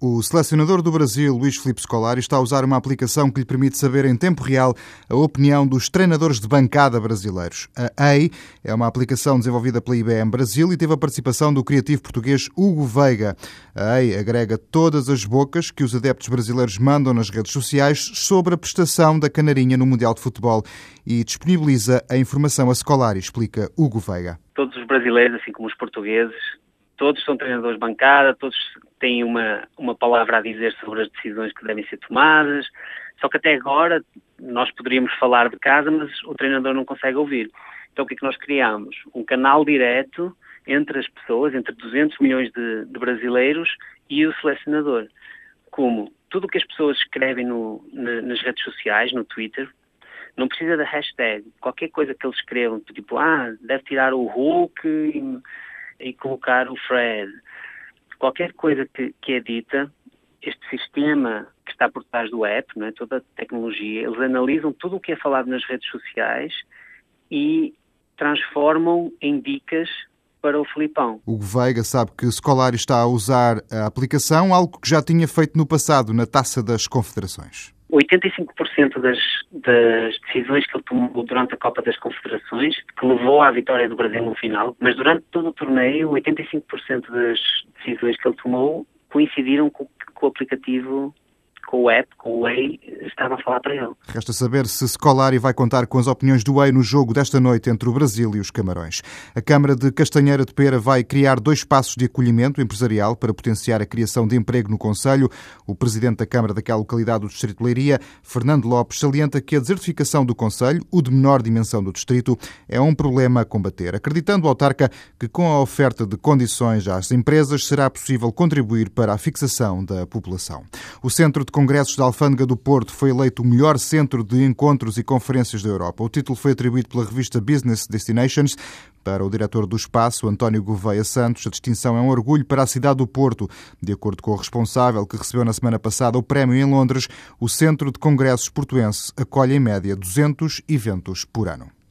O selecionador do Brasil, Luís Filipe Scolari, está a usar uma aplicação que lhe permite saber em tempo real a opinião dos treinadores de bancada brasileiros. A EI é uma aplicação desenvolvida pela IBM Brasil e teve a participação do criativo português Hugo Veiga. A EI agrega todas as bocas que os adeptos brasileiros mandam nas redes sociais sobre a prestação da canarinha no Mundial de Futebol e disponibiliza a informação a Scolari, explica Hugo Veiga. Todos os brasileiros, assim como os portugueses, todos são treinadores de bancada, todos têm uma, uma palavra a dizer sobre as decisões que devem ser tomadas, só que até agora nós poderíamos falar de casa, mas o treinador não consegue ouvir. Então o que é que nós criamos? Um canal direto entre as pessoas, entre 200 milhões de, de brasileiros e o selecionador. Como tudo o que as pessoas escrevem no, na, nas redes sociais, no Twitter, não precisa da hashtag. Qualquer coisa que eles escrevam, tipo, ah, deve tirar o Hulk e, e colocar o Fred. Qualquer coisa que, que é dita, este sistema que está por trás do app, é? toda a tecnologia, eles analisam tudo o que é falado nas redes sociais e transformam em dicas para o Filipão. O Veiga sabe que Scolari está a usar a aplicação, algo que já tinha feito no passado na Taça das Confederações. 85% das, das, decisões que ele tomou durante a Copa das Confederações, que levou à vitória do Brasil no final, mas durante todo o torneio, 85% das decisões que ele tomou coincidiram com, com o aplicativo com o app, com o Way, estava a falar para ele. Resta saber se Scolari vai contar com as opiniões do Way no jogo desta noite entre o Brasil e os Camarões. A Câmara de Castanheira de Pera vai criar dois passos de acolhimento empresarial para potenciar a criação de emprego no Conselho. O presidente da Câmara daquela localidade do Distrito de Leiria, Fernando Lopes, salienta que a desertificação do Conselho, o de menor dimensão do Distrito, é um problema a combater, acreditando o autarca que com a oferta de condições às empresas será possível contribuir para a fixação da população. O Centro de Congressos da Alfândega do Porto foi eleito o melhor centro de encontros e conferências da Europa. O título foi atribuído pela revista Business Destinations. Para o diretor do espaço, António Gouveia Santos, a distinção é um orgulho para a cidade do Porto. De acordo com o responsável, que recebeu na semana passada o prémio em Londres, o Centro de Congressos Portuense acolhe em média 200 eventos por ano.